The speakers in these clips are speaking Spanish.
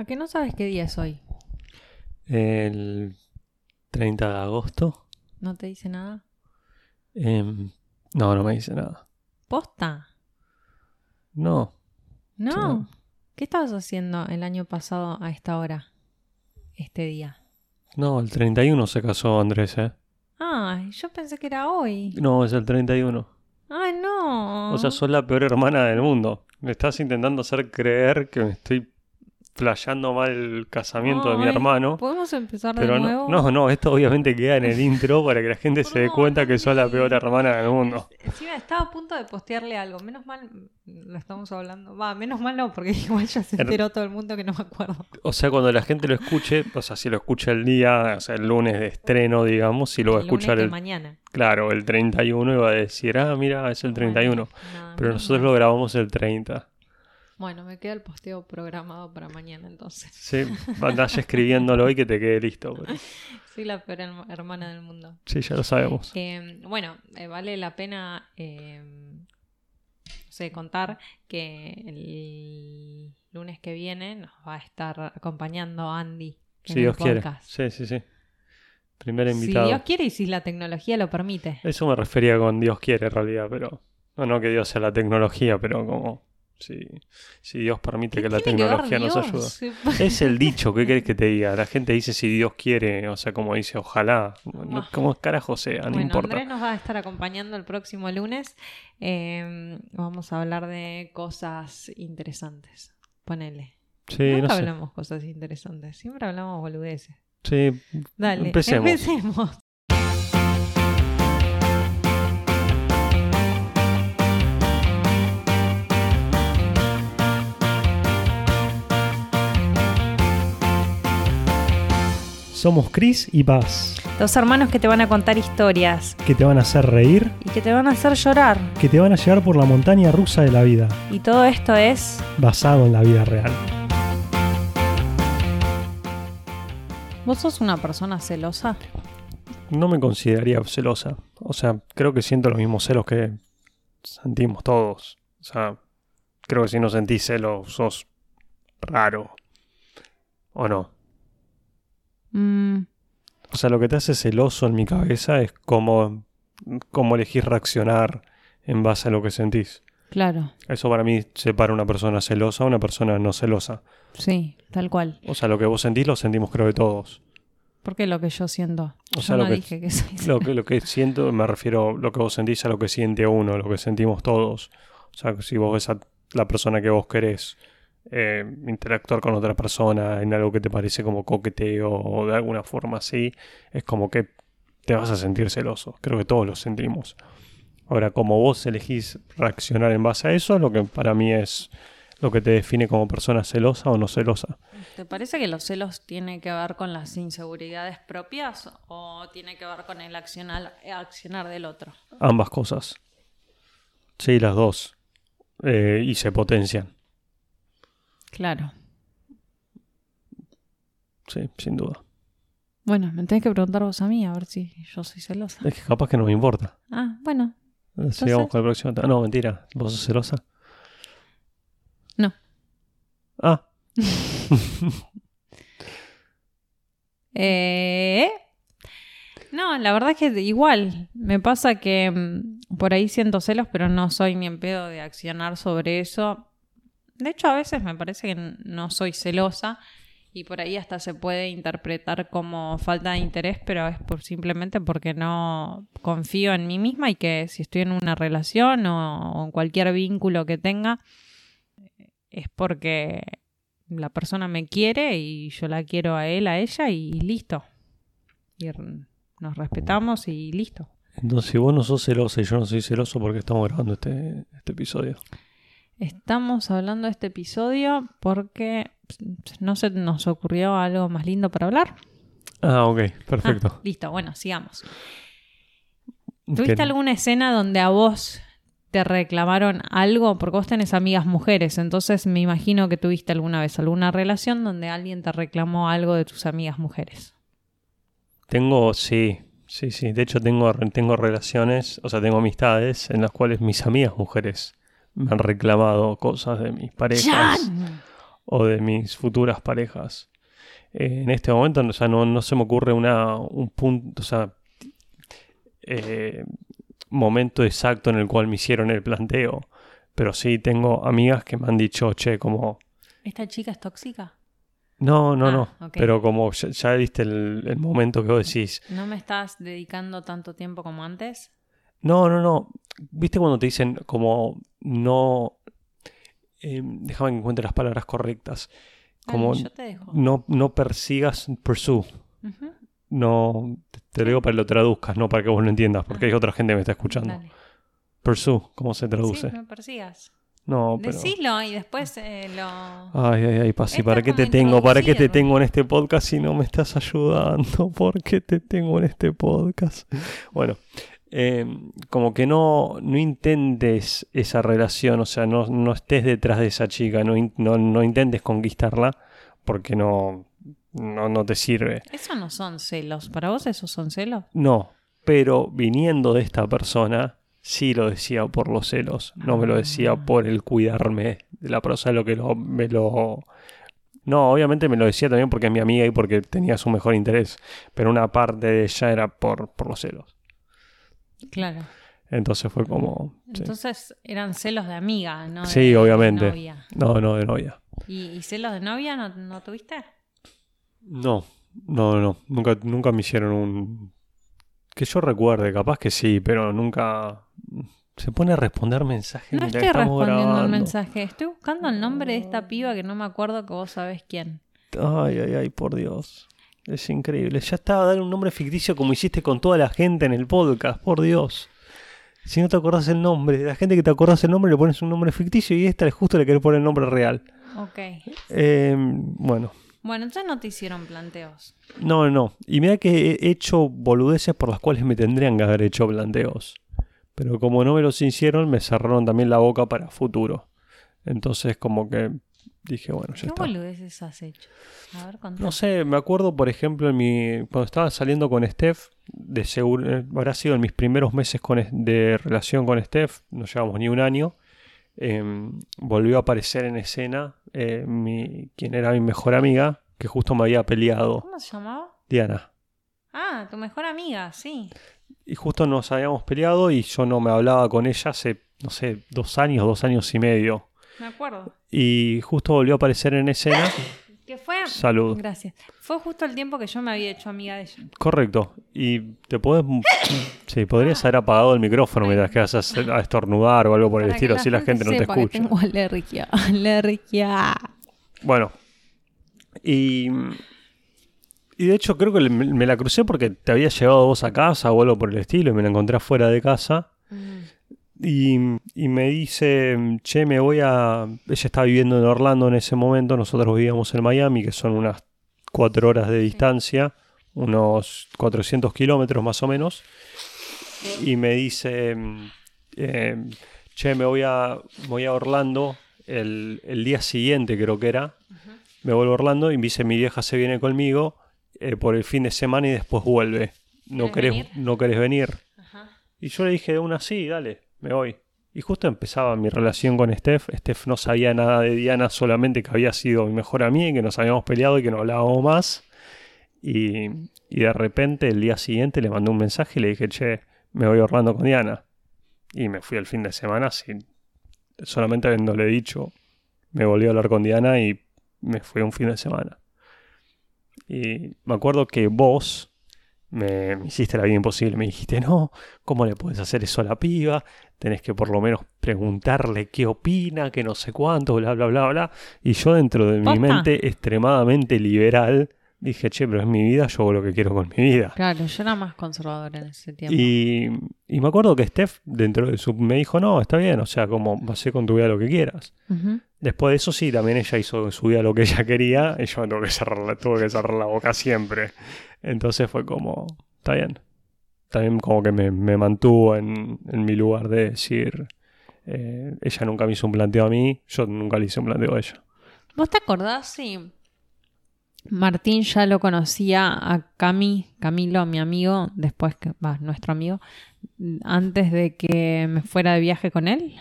¿A qué no sabes qué día es hoy? El 30 de agosto. ¿No te dice nada? Em, no, no me dice nada. ¿Posta? No. No. No. ¿Qué estabas haciendo el año pasado a esta hora? Este día. No, el 31 se casó Andrés, ¿eh? Ay, yo pensé que era hoy. No, es el 31. Ay, no. O sea, sos la peor hermana del mundo. Me estás intentando hacer creer que me estoy flasheando mal el casamiento de mi hermano. ¿Podemos empezar de no, nuevo? no, no, esto obviamente queda en el intro para que la gente se dé No, cuenta no que sos la peor hermana del mundo. Encima estaba a punto de postearle algo. Menos mal lo estamos hablando. Va, menos mal no, porque igual ya se Her- enteró todo el mundo que no me acuerdo. O sea, cuando la gente lo escuche, o sea, si lo escucha el día, o sea, el lunes de estreno, digamos, si lo va a escuchar el, mañana. claro, el 31 y va a decir, ah, mira, es el 31. Bueno, nada, Pero nosotros lo grabamos el 30. Bueno, me queda el posteo programado para mañana entonces. Sí, andá ya escribiéndolo y que te quede listo. pero- Soy la peor herma- hermana del mundo. Sí, ya lo sabemos. Eh, bueno, eh, vale la pena eh, no sé, contar que el lunes que viene nos va a estar acompañando Andy. en Si el Dios quiere. podcast. Sí, sí, sí. Primer Si invitado. Dios quiere y si la tecnología lo permite. Eso me refería con Dios quiere en realidad, pero... No, no que Dios sea la tecnología, pero como... Si, si Dios permite que la que tecnología nos ayude. Es el dicho, ¿qué querés que te diga? La gente dice si Dios quiere, o sea, como dice ojalá. No, Ah. como carajo sea, no Bueno, importa. Andrés nos va a estar acompañando el próximo lunes. Eh, vamos a hablar de cosas interesantes. Ponele. Sí, Nunca no sé. hablamos cosas interesantes, siempre hablamos boludeces. Sí, Dale, Empecemos. empecemos. Somos Chris y Paz, Dos hermanos que te van a contar historias que te van a hacer reír, y que te van a hacer llorar. que te van a llevar por la montaña rusa de la vida, Y todo esto es... basado en la vida real. ¿Vos sos una persona celosa? no me consideraría celosa. O sea, creo que siento los mismos celos que sentimos todos. O sea, creo que si no sentís celos, sos raro. ¿O no? Mm, O sea, lo que te hace celoso en mi cabeza es cómo, cómo elegís reaccionar en base a lo que sentís. claro, Eso para mí separa una persona celosa a una persona no celosa. sí, tal cual. O sea, lo que vos sentís lo sentimos creo que todos. Porque lo que yo siento. O yo sea, no lo que- dije que soy Lo que, lo que siento, me refiero lo que vos sentís a lo que siente uno, lo que sentimos todos. O sea, si vos ves a la persona que vos querés eh, interactuar con otra persona en algo que te parece como coqueteo o de alguna forma así, es como que te vas a sentir celoso. Creo que todos lo sentimos. Ahora, como vos elegís reaccionar en base a eso, lo que para mí es lo que te define como persona celosa o no celosa. ¿Te parece que los celos tienen que ver con las inseguridades propias o tiene que ver con el accionar, accionar del otro? Ambas cosas. Sí, las dos. Eh, y se potencian. Claro. Sí, sin duda. Bueno, me tenés que preguntar vos a mí a ver si yo soy celosa. Es que capaz que no me importa. Ah, bueno, Eh, Sigamos con el próximo tema. No, mentira. ¿Vos sos celosa? No. Ah, Eh, no, la verdad es que igual. Me pasa que mm, por ahí siento celos, pero no soy ni en pedo de accionar sobre eso. De hecho, a veces me parece que no soy celosa y por ahí hasta se puede interpretar como falta de interés, pero es por simplemente porque no confío en mí misma y que si estoy en una relación o, en cualquier vínculo que tenga, es porque la persona me quiere y yo la quiero a él, a ella y listo. Y nos respetamos y listo. entonces si vos no sos celosa y yo no soy celoso, ¿por qué estamos grabando este, este episodio? Estamos hablando de este episodio porque no se nos ocurrió algo más lindo para hablar. Ah, ok, Ah, perfecto. listo, bueno, sigamos. ¿Tuviste alguna escena donde a vos te reclamaron algo? Porque vos tenés amigas mujeres, entonces me imagino que tuviste alguna vez alguna relación donde alguien te reclamó algo de tus amigas mujeres. Tengo, sí, sí, sí. De hecho, tengo, tengo relaciones, o sea, tengo amistades en las cuales mis amigas mujeres me han reclamado cosas de mis parejas. ¡Jan! o de mis futuras parejas. Eh, en este momento, o sea, no, no se me ocurre una, un punto, o sea, eh, momento exacto en el cual me hicieron el planteo. Pero sí tengo amigas que me han dicho, che, como... ¿Esta chica es tóxica? No, no, Ah, no. Pero como ya, ya viste el, el momento que vos decís, ¿No me estás dedicando tanto tiempo como antes? No, no, no. ¿Viste cuando te dicen como no... eh, déjame que encuentre las palabras correctas. Como yo te dejo. no, no persigas, pursue. No, te, te lo digo para que lo traduzcas, no para que vos lo entiendas, porque hay otra gente que me está escuchando. dale. Pursue, ¿cómo se Sí, traduce? no persigas. No, pero... Decilo y después eh, lo... Ay, ay, ay, Pasi, Esta ¿para qué te tengo? ¿Para qué te tengo en este podcast si no me estás ayudando? ¿Por qué te tengo en este podcast? Bueno, eh, como que no, no intentes esa relación, o sea, no, no estés detrás de esa chica, no, no, no intentes conquistarla porque no, no, no te sirve. Eso no son celos. ¿Para vos esos son celos? No, pero viniendo de esta persona, sí lo decía por los celos, no me lo decía Ah. por el cuidarme de la persona, lo que lo, me lo... No, obviamente me lo decía también porque es mi amiga y porque tenía su mejor interés, pero una parte de ella era por, por los celos. Claro. Entonces fue como... sí. Entonces eran celos de amiga, ¿no? de- Sí, de obviamente. novia. No, no, de novia. ¿Y, y celos de novia no, no tuviste? No, no, no, nunca, nunca me hicieron un... Que yo recuerde, capaz que sí, pero nunca... Se pone a responder mensajes No estoy respondiendo grabando. mensaje. Estoy buscando el nombre de esta piba que no me acuerdo que vos sabés quién. Ay, ay, ay, por Dios. Es increíble. Ya estaba a dar un nombre ficticio como hiciste con toda la gente en el podcast, por Dios. Si no te acordás el nombre, de la gente que te acordás el nombre le pones un nombre ficticio y esta es justo le querés poner el nombre real. Ok. Eh, bueno, Bueno, entonces no te hicieron planteos. no, no. Y mira que he hecho boludeces por las cuales me tendrían que haber hecho planteos. Pero como no me los hicieron, me cerraron también la boca para futuro. Entonces como que dije, bueno, ya ¿Qué está. boludeces has hecho? A ver. No sé, me acuerdo, por ejemplo, en mi, cuando estaba saliendo con Steph, de seguro, eh, habrá sido en mis primeros meses con, de relación con Steph, no llevamos ni un año, em, volvió a aparecer en escena eh, mi, quien era mi mejor amiga, que justo me había peleado, ¿Cómo se llamaba? Diana. Ah, tu mejor amiga, sí. Y justo nos habíamos peleado y yo no me hablaba con ella hace, no sé, dos años, dos años y medio. Me acuerdo. Y justo volvió a aparecer en escena. Que fue... Salud. Gracias. Fue justo el tiempo que yo me había hecho amiga de ella. Correcto. Y te podés. Sí, podrías haber apagado el micrófono mientras que vas a, estornudar o algo por el Para estilo, así la gente no te sepa que escucha. tengo alergia. Alergia. Bueno. Y. Y de hecho, creo que me la crucé porque te había llevado vos a casa o algo por el estilo y me la encontré afuera de casa. Mm. Y, y me dice, che, me voy a... Ella estaba viviendo en Orlando en ese momento, nosotros vivíamos en Miami, que son unas cuatro horas de distancia, unos 400 kilómetros más o menos. Y me dice, eh, che, me voy a, voy a Orlando el, el día siguiente, creo que era. Me vuelvo a Orlando y me dice, mi vieja se viene conmigo eh, por el fin de semana y después vuelve. ¿No ¿Querés venir? ¿No querés venir? Y yo le dije una, sí, dale, me voy. Y justo empezaba mi relación con Steph. Steph no sabía nada de Diana, solamente que había sido mi mejor amiga y que nos habíamos peleado y que no hablábamos más. Y, de repente el día siguiente le mandé un mensaje y le dije, che, me voy Orlando con Diana. Y me fui el fin de semana sin, solamente habiéndole dicho, me volví a hablar con Diana y me fui un fin de semana. Y me acuerdo que vos me, me hiciste la vida imposible. Me dijiste, no, ¿cómo le puedes hacer eso a la piba? Tenés que por lo menos preguntarle qué opina, que no sé cuánto, bla, bla, bla, bla. Y yo dentro de mi mente extremadamente liberal dije, che, pero es mi vida, yo hago lo que quiero con mi vida. Claro, yo era más conservadora en ese tiempo. Y, y me acuerdo que Steph, dentro de su, me dijo, no, está bien, o sea, como hacer con tu vida lo que quieras. Después de eso sí, también ella hizo en su vida lo que ella quería y yo me tuve que cerrar la, tuve que cerrar la boca siempre. Entonces fue como, está bien. También como que me, me mantuvo en, en mi lugar de decir, eh, ella nunca me hizo un planteo a mí, yo nunca le hice un planteo a ella. ¿Vos te acordás si Martín ya lo conocía a Cami, Camilo, mi amigo, después que, va, nuestro amigo, antes de que me fuera de viaje con él?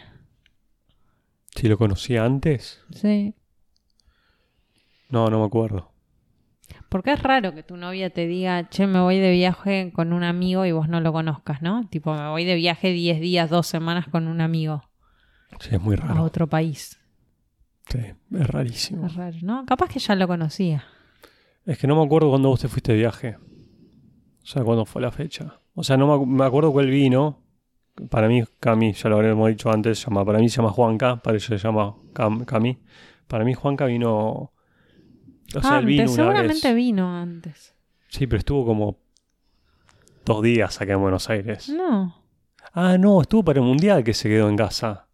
Si lo conocía antes, Sí. No, no me acuerdo. Porque es raro que tu novia te diga, che, me voy de viaje con un amigo y vos no lo conozcas, ¿no? Tipo, me voy de viaje 10 días, 2 semanas con un amigo Sí, es muy a raro. otro país. Sí, es rarísimo. Es raro, ¿no? Capaz que ya lo conocía. Es que no me acuerdo cuándo vos te fuiste de viaje. O sea, cuándo fue la fecha. O sea, no me, acu- me acuerdo él vino. Para mí, Cami, ya lo habremos dicho antes, se llama, para mí se llama Juanca, para ella se llama Cam- Cami. Para mí Juanca vino... O sea, él vino antes, una seguramente vez. vino antes. Sí, pero estuvo como dos días acá en Buenos Aires. No, Ah, no, estuvo para el Mundial que se quedó en casa.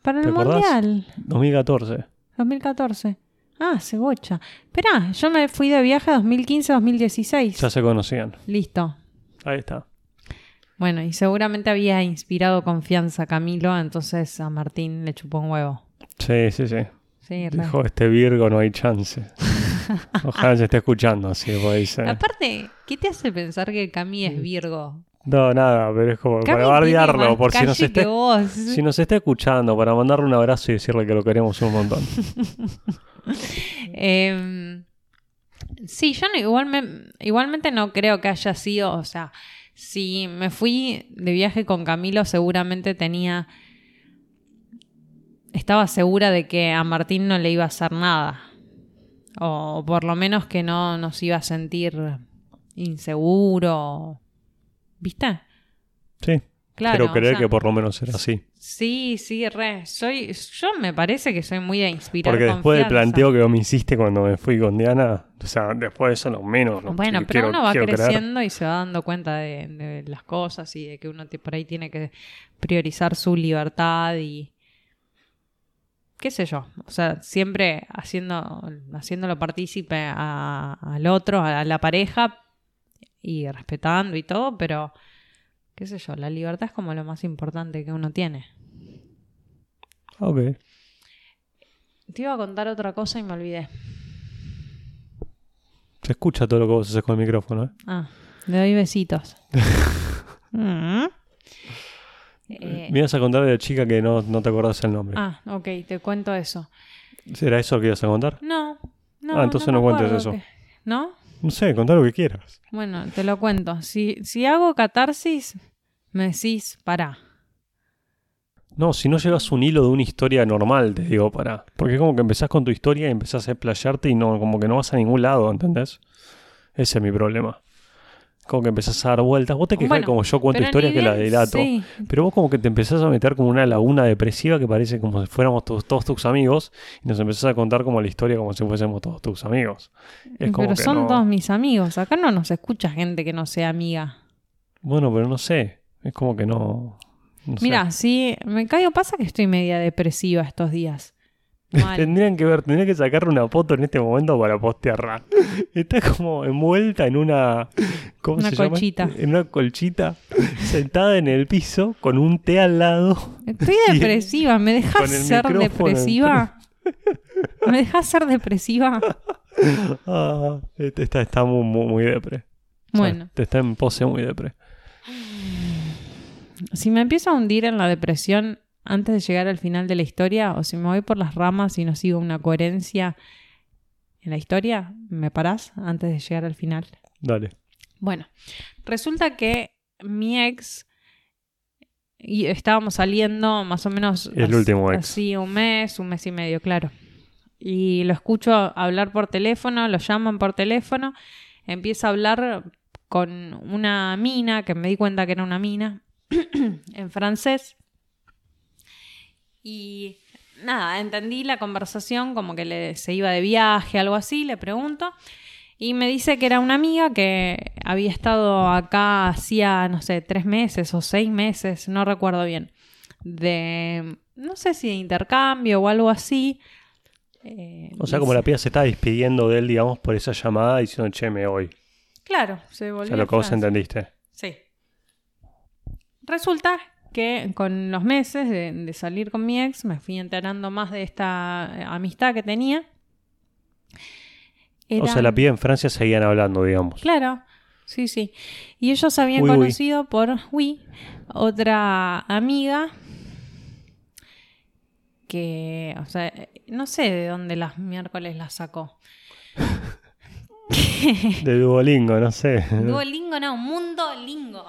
para ¿Te el? Mundial, 2014. 2014. Ah, cebocha. Esperá, yo me fui de viaje 2015-2016. Ya se conocían. Listo. Ahí está. Bueno, y seguramente había inspirado confianza a Camilo, entonces a Martín le chupó un huevo. Sí, sí, sí. Sí. Dijo, este Virgo no hay chance. Ojalá se esté escuchando así, pues dice. Aparte, ¿qué te hace pensar que Cami es Virgo? No, nada, pero es como Cami para bardearlo, por si nos, vos. si nos está escuchando, para mandarle un abrazo y decirle que lo queremos un montón. Eh, sí, yo no, igual me- igualmente no creo que haya sido, o sea, si me fui de viaje con Camilo, seguramente tenía, estaba segura de que a Martín no le iba a hacer nada, o por lo menos que no nos iba a sentir inseguro, ¿viste? Sí, Claro, quiero o creer sea, que por lo menos era así. Sí, sí, re. Soy, yo me parece que soy muy de inspirar Porque después del planteo que vos me hiciste cuando me fui con Diana, o sea, después de eso no menos. no, Bueno, que pero quiero- uno va creciendo y se va dando cuenta de, de las cosas y de que uno te- por ahí tiene que priorizar su libertad y qué sé yo, o sea, siempre haciendo, haciéndolo partícipe a- al otro, a la pareja y respetando y todo, pero qué sé yo, la libertad es como lo más importante que uno tiene. Ok. Te iba a contar otra cosa y me olvidé. Se escucha todo lo que vos haces con el micrófono, ¿eh? Ah, le doy besitos. Mm. Eh, Me ibas a contar de la chica que no, no te acordás el nombre. Ah, ok, te cuento eso. ¿Será eso lo que ibas a contar? No, no. Ah, entonces no cuentes eso. que- ¿No? No sé, contá lo que quieras. Bueno, te lo cuento. Si, si hago catarsis, me decís, pará. No, si no llevas un hilo de una historia normal, te digo, para. Porque es como que empezás con tu historia y empezás a explayarte y no, como que no vas a ningún lado, ¿entendés? Ese es mi problema. Como que empezás a dar vueltas. Vos te Bueno, como yo cuento historias que la dilato. Sí, Pero vos como que te empezás a meter como una laguna depresiva que parece como si fuéramos todos, todos tus amigos y nos empezás a contar como la historia como si fuésemos todos tus amigos. Es como pero que son no- todos mis amigos. Acá no nos escucha gente que no sea amiga. Bueno, pero no sé. Es como que no... no. Mira, si me caigo, pasa que estoy media depresiva estos días. Mal. Tendrían que ver, tendrían que sacarle una foto en este momento para postearla. Está como envuelta en una. ¿Cómo Una se llama? colchita. En una colchita, sentada en el piso, con un té al lado. Estoy depresiva. ¿Me dejas ser depresiva? ¿Me dejas ser depresiva? Ah, este está, está muy, muy, muy depre. O sea, Bueno. Te está en pose muy depre. Si me empiezo a hundir en la depresión antes de llegar al final de la historia, o si me voy por las ramas y no sigo una coherencia en la historia, ¿me parás antes de llegar al final? Dale. Bueno, resulta que mi ex y estábamos saliendo más o menos El as- último ex. así un mes, un mes y medio, claro. Y lo escucho hablar por teléfono, lo llaman por teléfono, empieza a hablar con una mina, que me di cuenta que era una mina, en francés. Y nada, entendí la conversación como que le, se iba de viaje, algo así, le pregunto. Y me dice que era una amiga que había estado acá hacía, no sé, tres meses o seis meses, no recuerdo bien. De, no sé si de intercambio o algo así. Eh, O sea, como la piba se está despidiendo de él, digamos, por esa llamada diciendo, che, me voy. Claro, se O volvió. sea, lo que vos entendiste. Sí. Resulta que con los meses de, de salir con mi ex me fui enterando más de esta eh, amistad que tenía. O sea, la piba en Francia seguían hablando, digamos. Claro, sí, sí. Y ellos se habían Uy, uy. conocido por Wii, otra amiga que, o sea, no sé de dónde las miércoles la sacó. De Duolingo, no sé. Duolingo no, Mundo Lingo.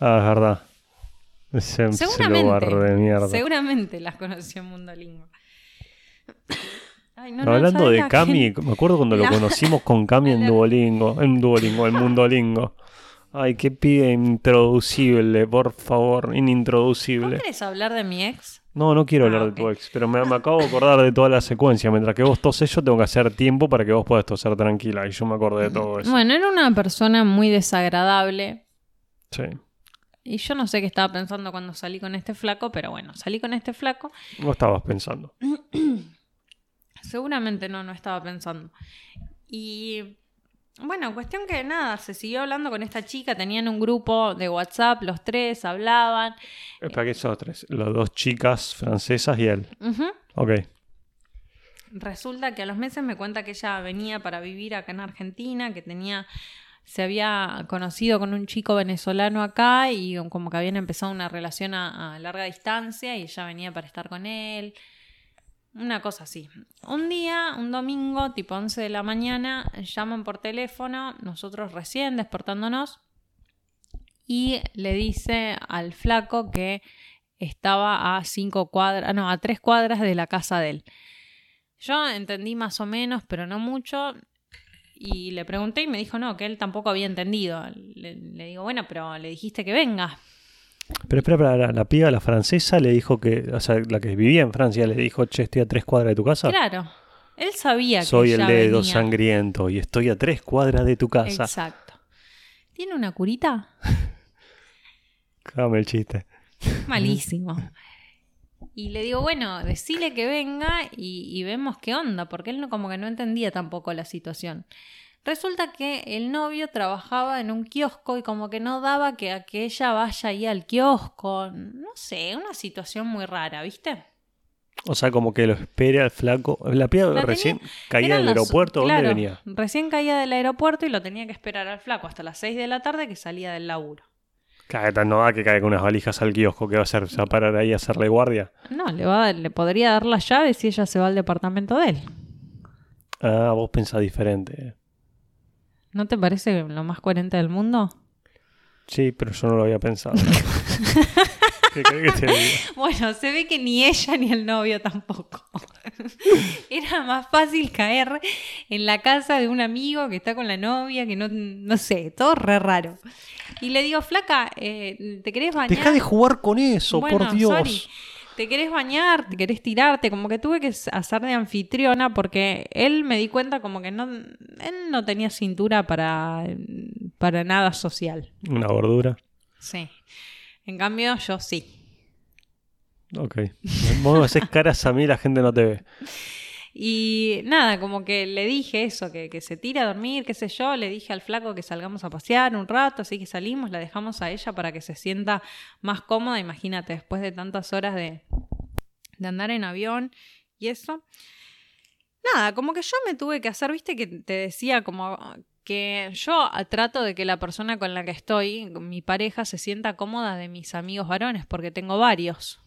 Ah, es verdad. Ese, ese Seguramente. de mierda. Seguramente las conoció en Mundo. Ay, no, no, Hablando ¿sabes de Cami, gente? me acuerdo cuando lo La- conocimos con Cami en Duolingo, en Duolingo, en Mundolingo. Ay, qué pibe introducible, por favor, ¿Vos inintroducible. querés hablar de mi ex? No, no quiero Ah, hablar de tu ex, pero me, me acabo de acordar de toda la secuencia. Mientras que vos toses, yo tengo que hacer tiempo para que vos puedas toser tranquila. Y yo me acordé de todo eso. Bueno, era una persona muy desagradable. Sí. Y yo no sé qué estaba pensando cuando salí con este flaco, pero bueno, salí con este flaco. No estabas pensando. Seguramente no, no estaba pensando. Y bueno, cuestión que nada, se siguió hablando con esta chica, tenían un grupo de WhatsApp, los tres hablaban. Espera, que son tres? Las dos chicas francesas y él. Ujú. Ok. Resulta que a los meses me cuenta que ella venía para vivir acá en Argentina, que tenía, se había conocido con un chico venezolano acá y como que habían empezado una relación a, larga distancia y ella venía para estar con él. Una cosa así. Un día, un domingo, tipo 11 de la mañana, llaman por teléfono, nosotros recién despertándonos, y le dice al flaco que estaba a cinco cuadras, no, a tres cuadras de la casa de él. Yo entendí más o menos, pero no mucho. Y le pregunté y me dijo no, que él tampoco había entendido. Le, le digo, bueno, pero le dijiste que venga. Pero espera, espera, la, la piba, la francesa, le dijo que, o sea, la que vivía en Francia, le dijo, che, estoy a tres cuadras de tu casa. Claro, él sabía que Soy el dedo venía. sangriento y estoy a tres cuadras de tu casa. Exacto. ¿Tiene una curita? Dame el chiste. Malísimo. Y le digo, bueno, decile que venga y, y vemos qué onda, porque él no, como que no entendía tampoco la situación. Resulta que el novio trabajaba en un kiosco y como que no daba que a que ella vaya ahí al kiosco. No sé, una situación muy rara, ¿viste? O sea, como que lo espere al flaco. La piba La recién caía del aeropuerto, ¿dónde venía? Recién caía del aeropuerto y lo tenía que esperar al flaco hasta las 6 de la tarde que salía del laburo. Cállate, no da que caiga con unas valijas al kiosco. ¿Qué va a hacer? ¿Se va a parar ahí a hacerle guardia? No, le, va, a- le podría dar las llaves si ella se va al departamento de él. Ah, vos pensás diferente. ¿No te parece lo más coherente del mundo? Sí, pero yo no lo había pensado. ¿Qué crees que te diga? Bueno, se ve que ni ella ni el novio tampoco. Era más fácil caer en la casa de un amigo que está con la novia, que no, no sé, todo re raro. Y le digo, flaca, eh, ¿te querés bañar? Deja de jugar con eso, Bueno, por Dios. sorry. ¿Te querés bañar? ¿Te querés tirarte? Como que tuve que hacer de anfitriona porque él me di cuenta como que no, él no tenía cintura para, para nada social. Una gordura. Sí. En cambio, yo sí. Ok. Vos me haces caras a mí la gente no te ve. Y nada, como que le dije eso, que, que se tira a dormir, qué sé yo, le dije al flaco que salgamos a pasear un rato, así que salimos, la dejamos a ella para que se sienta más cómoda, imagínate, después de tantas horas de, de andar en avión y eso. Nada, como que yo me tuve que hacer, viste que te decía como que yo trato de que la persona con la que estoy, mi pareja, se sienta cómoda de mis amigos varones, porque tengo varios.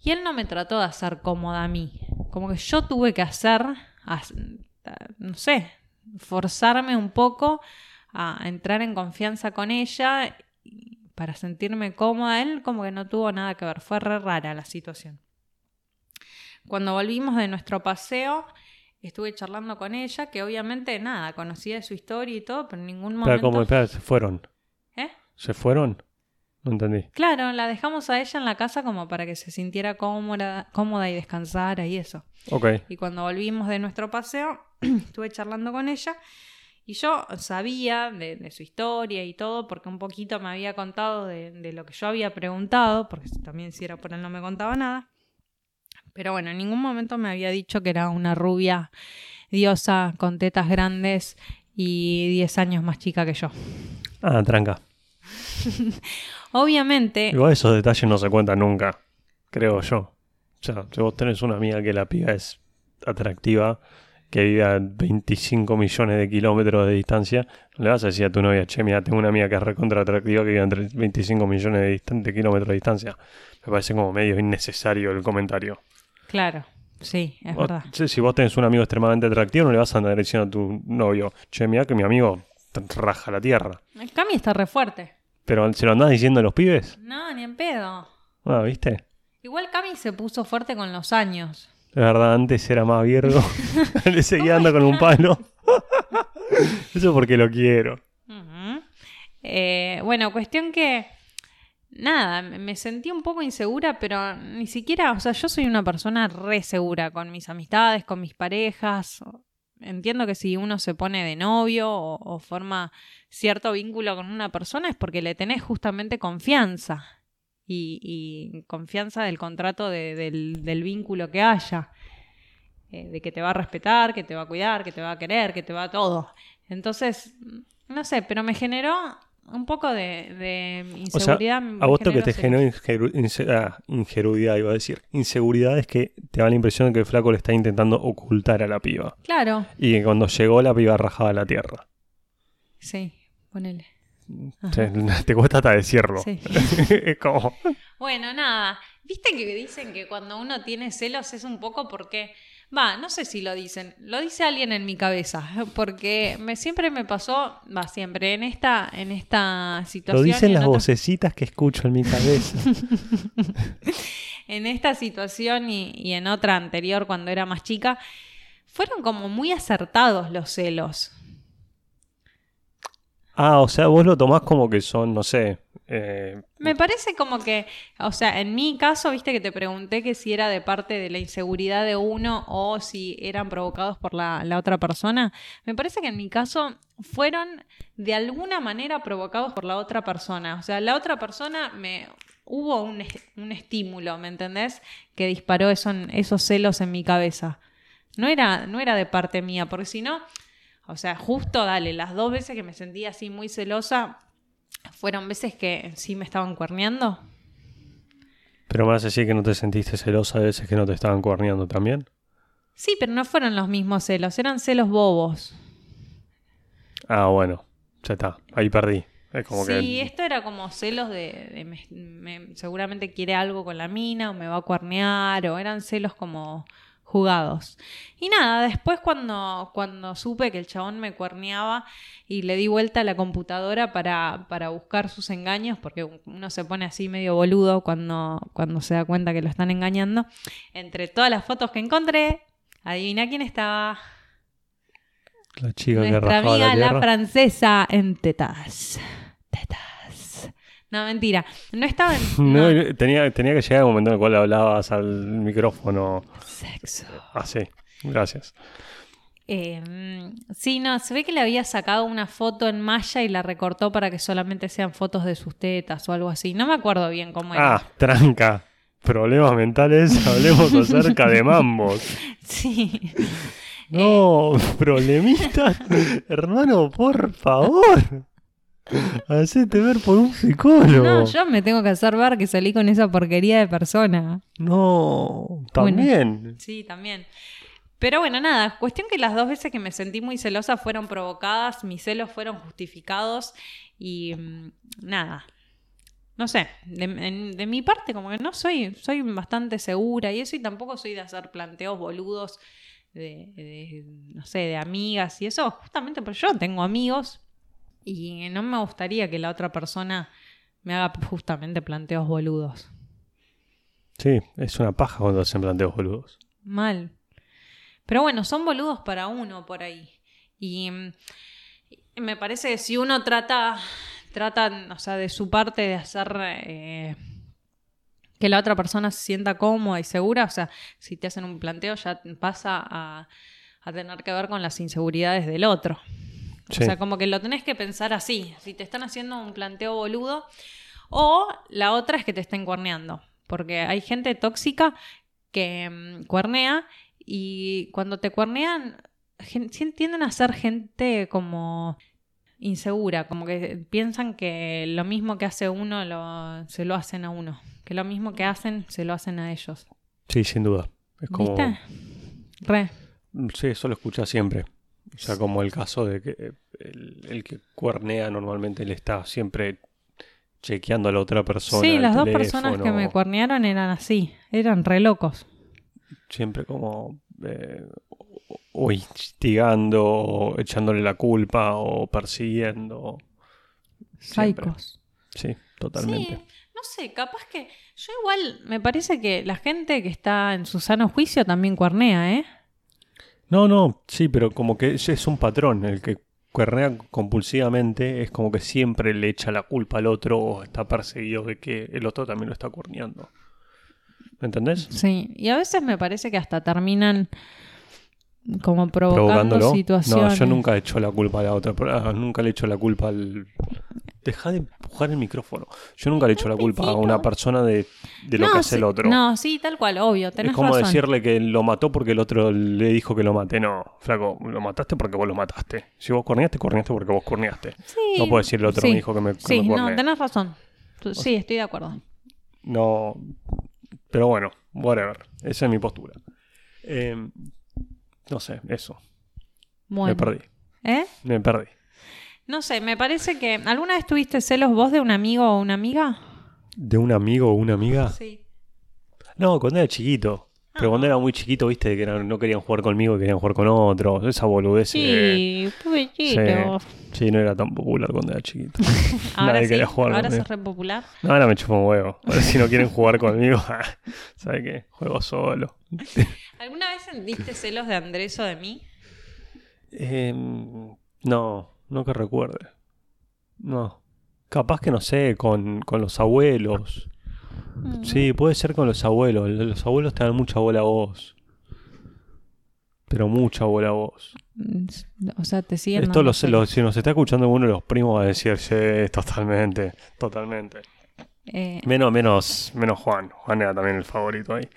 Y él no me trató de hacer cómoda a mí. Como que yo tuve que hacer, no sé, forzarme un poco a entrar en confianza con ella para sentirme cómoda. Él como que no tuvo nada que ver, fue re rara la situación. Cuando volvimos de nuestro paseo, estuve charlando con ella, que obviamente nada, conocía de su historia y todo, pero en ningún momento... ¿cómo? Espera, se fueron. ¿Eh? ¿Se fueron? No entendí. Claro, la dejamos a ella en la casa como para que se sintiera cómoda, cómoda y descansara y eso. Ok. Y cuando volvimos de nuestro paseo, estuve charlando con ella y yo sabía de, de su historia y todo, porque un poquito me había contado de, de lo que yo había preguntado, porque también si era por él no me contaba nada. Pero bueno, en ningún momento me había dicho que era una rubia diosa con tetas grandes y 10 años más chica que yo. Ah, tranca. Obviamente, Igual esos detalles no se cuentan nunca, creo yo. O sea, si vos tenés una amiga que la piba es atractiva, que vive a 25 millones de kilómetros de distancia, le vas a decir a tu novia, che, mira, tengo una amiga que es recontra atractiva que vive a entre 25 millones de, de kilómetros de distancia. Me parece como medio innecesario el comentario. Claro. Sí, es verdad. si vos tenés un amigo extremadamente atractivo, no le vas a andar diciendo a tu novio, che, mira que mi amigo raja la tierra. El Cami está re fuerte. Pero se lo andás diciendo a los pibes. No, ni en pedo. Ah, ¿viste? Igual Cami se puso fuerte con los años. Es verdad, antes era más virgo. le seguía andando con un palo. Eso porque lo quiero. Eh, bueno, cuestión que. Nada, me sentí un poco insegura, pero ni siquiera. O sea, yo soy una persona re segura con mis amistades, con mis parejas. Entiendo que si uno se pone de novio o, forma cierto vínculo con una persona es porque le tenés justamente confianza. Y, y confianza del contrato de- del, del vínculo que haya. Eh, de que te va a respetar, que te va a cuidar, que te va a querer, que te va a todo. Entonces, no sé, pero me generó un poco de, de O sea, inseguridad. a vos lo que te generó ingeru- inse- ah, ingenuidad, iba a decir. Inseguridad es que te da la impresión de que el flaco le está intentando ocultar a la piba. Claro, Y que cuando llegó la piba rajaba la tierra. sí, ponele. Te, te cuesta hasta decirlo. Sí. es como... Bueno, nada. Viste que dicen que cuando uno tiene celos es un poco porque. Va, no sé si lo dicen. Lo dice alguien en mi cabeza. Porque me, siempre me pasó. Va, siempre. En esta, en esta Lo situación. y dicen en las otras- vocecitas que escucho en mi cabeza. en esta situación y, y en otra anterior cuando era más chica, fueron como muy acertados los celos. ah, o sea, vos lo tomás como que son, no sé... eh, Me parece como que, o sea, en mi caso, viste que te pregunté que si era de parte de la inseguridad de uno o si eran provocados por la, la otra persona. Me parece que en mi caso fueron de alguna manera provocados por la otra persona. O sea, la otra persona me... Hubo un, un estímulo, ¿me entendés? Que disparó esos celos en mi cabeza. No era, no era de parte mía, porque si no, o sea, justo, dale, las dos veces que me sentí así muy celosa, fueron veces que sí me estaban cuerneando. Pero me vas a decir que no te sentiste celosa de veces que no te estaban cuerneando también. Sí, pero no fueron los mismos celos, eran celos bobos. Ah, bueno. Ya está. Ahí perdí. Es como sí, que... esto era como celos de, de me- me- seguramente quiere algo con la mina o me va a cuernear o eran celos como jugados. Y nada, después cuando, cuando supe que el chabón me cuerneaba y le di vuelta a la computadora para, para buscar sus engaños, porque uno se pone así medio boludo cuando, cuando se da cuenta que lo están engañando, entre todas las fotos que encontré, adivina quién estaba. La chica que Nuestra rajaba amiga la la, francesa en tetas. No, mentira. No estaba en. No, no. tenía, tenía que llegar el momento en el cual hablabas al micrófono Sexo. así. Gracias. Eh, sí, no, se ve que le había sacado una foto en malla y la recortó para que solamente sean fotos de sus tetas o algo así. No me acuerdo bien cómo era. Ah, tranca. Problemas mentales, hablemos acerca de mambos. Sí. No, problemitas. Hermano, por favor. Hacete ver por un psicólogo. No, yo me tengo que hacer ver que salí con esa porquería de persona. No, también. Sí, también. Pero bueno, nada, cuestión que las dos veces que me sentí muy celosa fueron provocadas, mis celos fueron justificados y mm, nada. No sé, de, mi parte como que no soy, soy bastante segura y eso y tampoco soy de hacer planteos boludos de, de, no sé, de amigas y eso, justamente porque yo tengo amigos y no me gustaría que la otra persona me haga justamente planteos boludos. Sí, es una paja cuando hacen planteos boludos. Mal. Pero bueno, son boludos para uno por ahí. Y mm, me parece que si uno trata, trata, o sea, de su parte de hacer eh, que la otra persona se sienta cómoda y segura, o sea, si te hacen un planteo ya pasa a, a tener que ver con las inseguridades del otro. Sí. O sea, como que lo tenés que pensar así. Si te están haciendo un planteo boludo, o la otra es que te estén cuerneando. Porque hay gente tóxica que mm, cuernea y cuando te cuernean, sí tienden a ser gente como insegura, como que piensan que lo mismo que hace uno lo, se lo hacen a uno, que lo mismo que hacen se lo hacen a ellos. Sí, sin duda. Es como. ¿Viste? Re. Sí, eso lo escuchas siempre. O sea, como el caso de que eh, el, el que cuernea normalmente le está siempre chequeando a la otra persona. Sí, el las dos personas que me cuernearon eran así, eran re locos. siempre como eh, o- instigando, o echándole la culpa, o persiguiendo. Siempre. Psicos. Sí, totalmente. Sí, no sé, capaz que yo igual me parece que la gente que está en su sano juicio también cuernea, ¿eh? No, no, sí, pero como que es un patrón. El que cuernea compulsivamente es como que siempre le echa la culpa al otro o está perseguido de que el otro también lo está cuerneando. ¿Me entendés? Sí, y a veces me parece que hasta terminan como provocando Provocándolo. situaciones. No, yo nunca he hecho la culpa a la otra. ah, Nunca le he hecho la culpa al. Deja de empujar el micrófono. Yo nunca le he hecho la culpa a una persona de, de lo No, que hace el otro. No, sí, tal cual, obvio, tenés es como razón. decirle que lo mató porque el otro le dijo que lo mate. No, flaco, lo mataste porque vos lo mataste. Si vos corneaste, corneaste porque vos corneaste. Sí, No puedo decir el otro sí, me dijo que me, que Sí, me no, tenés razón. Sí, estoy de acuerdo. No. Pero bueno, whatever. Esa es mi postura. Eh, no sé, eso. Bueno. Me perdí. ¿Eh? Me perdí. No sé, me parece que. ¿Alguna vez tuviste celos vos de un amigo o una amiga? ¿De un amigo o una amiga? Sí. No, cuando era chiquito. Pero cuando era muy chiquito, viste, que no querían jugar conmigo, querían jugar con otros. Esa boludez. eh, Sí, pobrecito. sí, no era tan popular cuando era chiquito. Ahora Nadie sí, quería jugar ahora conmigo. sos re popular. No, ahora me chupo un huevo. Ahora si no quieren jugar conmigo, ¿sabes qué? Juego solo. ¿Alguna vez sentiste celos de Andrés o de mí? Em, no, no que recuerde. No. Capaz que no sé, con, con los abuelos. Mm. Sí, puede ser con los abuelos. Los abuelos te dan mucha bola a vos. Pero mucha bola a vos. Mm, O sea, te siguen. Esto lo, lo- si nos está escuchando uno de los primos va a decir, sí, totalmente, totalmente. Eh, Menos, menos, menos Juan. Juan era también el favorito ahí.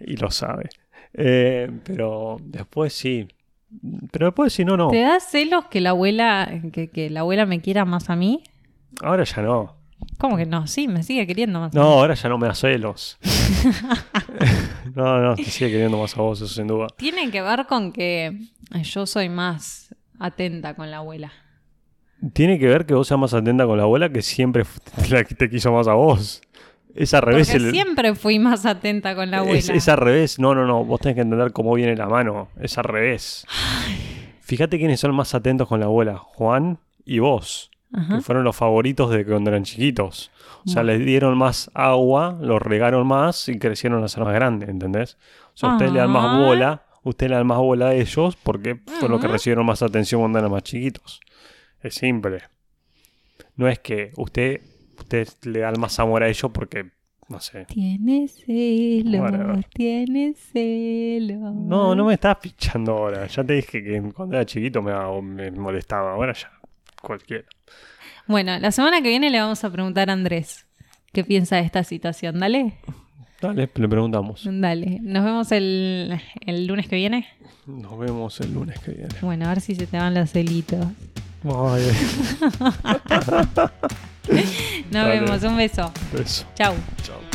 Y lo sabe. Eh, pero después sí. Pero después sí, no, no. ¿Te da celos que la abuela, que, que la abuela me quiera más a mí? Ahora ya no. ¿Cómo que no? Sí, me sigue queriendo más. a No, mí. ahora ya no me da celos. no, no, te sigue queriendo más a vos, eso sin duda. Tiene que ver con que yo soy más atenta con la abuela. Tiene que ver que vos seas más atenta con la abuela que siempre la que te quiso más a vos. Es al revés. El- siempre fui más atenta con la abuela. Es, es al revés. No, no, no. Vos tenés que entender cómo viene la mano. Es al revés. Fíjate quiénes son más atentos con la abuela. Juan y vos. Ajá. Que fueron los favoritos de cuando eran chiquitos. O sea, Bueno. les dieron más agua, los regaron más y crecieron a ser más grandes, ¿entendés? O sea, ustedes le dan más Ah. bola. Ustedes le dan más bola a ellos porque fue lo que recibieron más atención cuando eran más chiquitos. Es simple. No es que usted, usted le dan más amor a ellos porque, no sé, Tiene celos, Whatever. tiene celos. No, no me estás pichando ahora. Ya te dije que cuando era chiquito me, me molestaba. Ahora ya, cualquiera. Bueno, la semana que viene le vamos a preguntar a Andrés qué piensa de esta situación. Dale, Dale, le preguntamos. dale. Nos vemos el, el lunes que viene. Nos vemos el lunes que viene. Bueno, a ver si se te van los celitos. Ay, Nos Dale. vemos, un beso. beso. Chau. Chao.